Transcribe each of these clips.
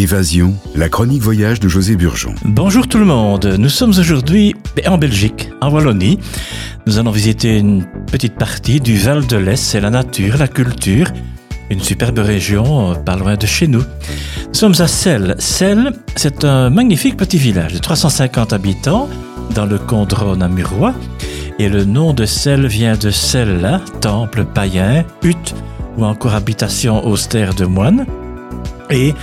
Évasion, la chronique voyage de José Burgeon. Bonjour tout le monde, nous sommes aujourd'hui en Belgique, en Wallonie. Nous allons visiter une petite partie du Val de l'Est, c'est la nature, la culture, une superbe région euh, pas loin de chez nous. Nous sommes à Celle. Celle, c'est un magnifique petit village de 350 habitants dans le Condron à Murois. Et le nom de Celle vient de Celle-là, temple païen, hutte ou encore habitation austère de moines. Et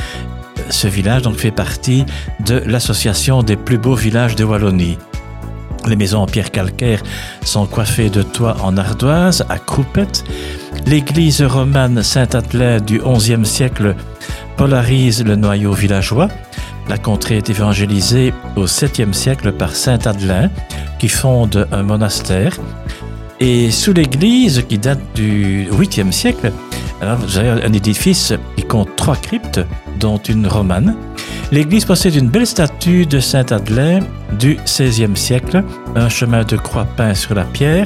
ce village donc fait partie de l'association des plus beaux villages de Wallonie. Les maisons en pierre calcaire sont coiffées de toits en ardoise à croupettes. L'église romane Saint-Atelain du XIe siècle polarise le noyau villageois. La contrée est évangélisée au 7e siècle par Saint Adelin, qui fonde un monastère. Et sous l'église, qui date du 8e siècle, alors vous avez un édifice qui compte trois cryptes, dont une romane. L'église possède une belle statue de Saint Adelin du XVIe siècle, un chemin de croix peint sur la pierre,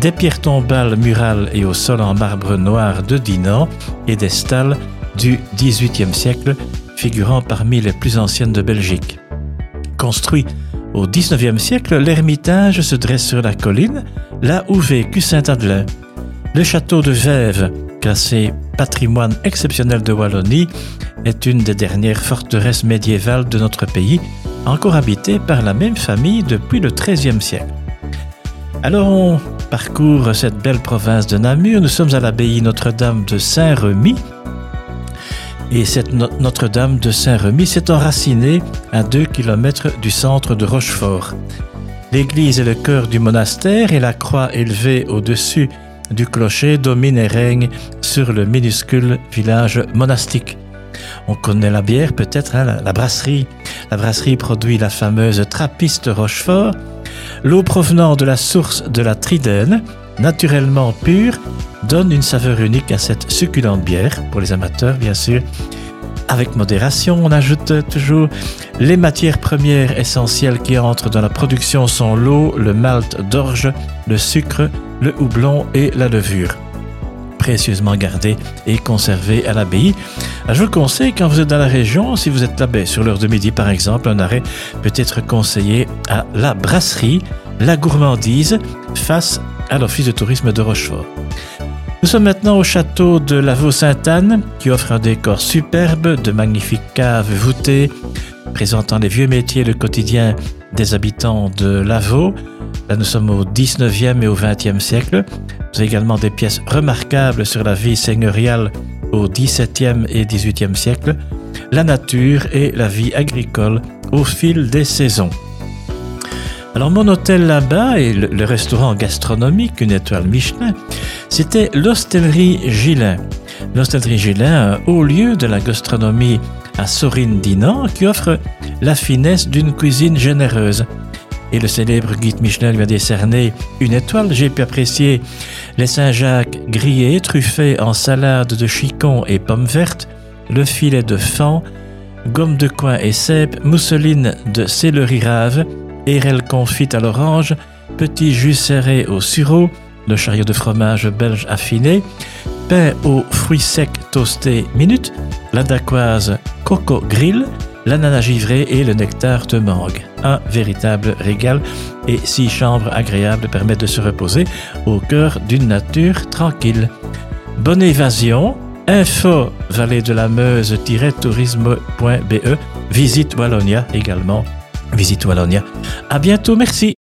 des pierres tombales murales et au sol en marbre noir de Dinan et des stalles du XVIIIe siècle, figurant parmi les plus anciennes de Belgique. Construit au XIXe siècle, l'ermitage se dresse sur la colline, là où vécut Saint Adelin. Le château de Vèves, classé patrimoine exceptionnel de Wallonie, est une des dernières forteresses médiévales de notre pays, encore habitée par la même famille depuis le XIIIe siècle. Alors on parcourt cette belle province de Namur, nous sommes à l'abbaye Notre-Dame de Saint-Remy, et cette Notre-Dame de Saint-Remy s'est enracinée à 2 km du centre de Rochefort. L'église est le cœur du monastère et la croix élevée au-dessus du clocher domine et règne sur le minuscule village monastique. On connaît la bière peut-être, hein, la, la, brasserie. La brasserie produit la fameuse Trappiste Rochefort. L'eau provenant de la source de la Tridène, naturellement pure, donne une saveur unique à cette succulente bière, pour les amateurs bien sûr. Avec modération, on ajoute toujours les matières premières essentielles qui entrent dans la production sont l'eau, le malt d'orge, le sucre, le houblon et la levure précieusement gardés et conservés à l'abbaye. Je vous conseille, quand vous êtes dans la région, si vous êtes là sur l'heure de midi par exemple, un arrêt peut être conseillé à la brasserie La Gourmandise face à l'Office de tourisme de Rochefort. Nous sommes maintenant au château de Lavaux-Sainte-Anne qui offre un décor superbe, de magnifiques caves voûtées présentant les vieux métiers le quotidien des habitants de Lavaux. Là, nous sommes au 19e et au 20e siècle. Vous avez également des pièces remarquables sur la vie seigneuriale au 17e et 18e siècle, la nature et la vie agricole au fil des saisons. Alors mon hôtel là-bas et le, restaurant gastronomique, une étoile Michelin, c'était l'hostellerie Gillin. L'hostellerie Gillin, un haut lieu de la gastronomie à Sorine-Dinan qui offre la finesse d'une cuisine généreuse. Et le célèbre guide Michelin lui a décerné une étoile. J'ai pu apprécier les Saint-Jacques grillés, truffés en salade de chicon et pommes vertes, le filet de fan, gomme de coin et cèpe, mousseline de céleri rave, érelle confite à l'orange, petit jus serré au sureau, le chariot de fromage belge affiné, pain aux fruits secs toastés minute, la dacquoise coco grill, l'ananas givré et le nectar de mangue. Un véritable régal et six chambres agréables permettent de se reposer au cœur d'une nature tranquille. Bonne évasion, info vallée de la Meuse-tourisme.be, visite Wallonia également Visite Wallonia. À bientôt, merci.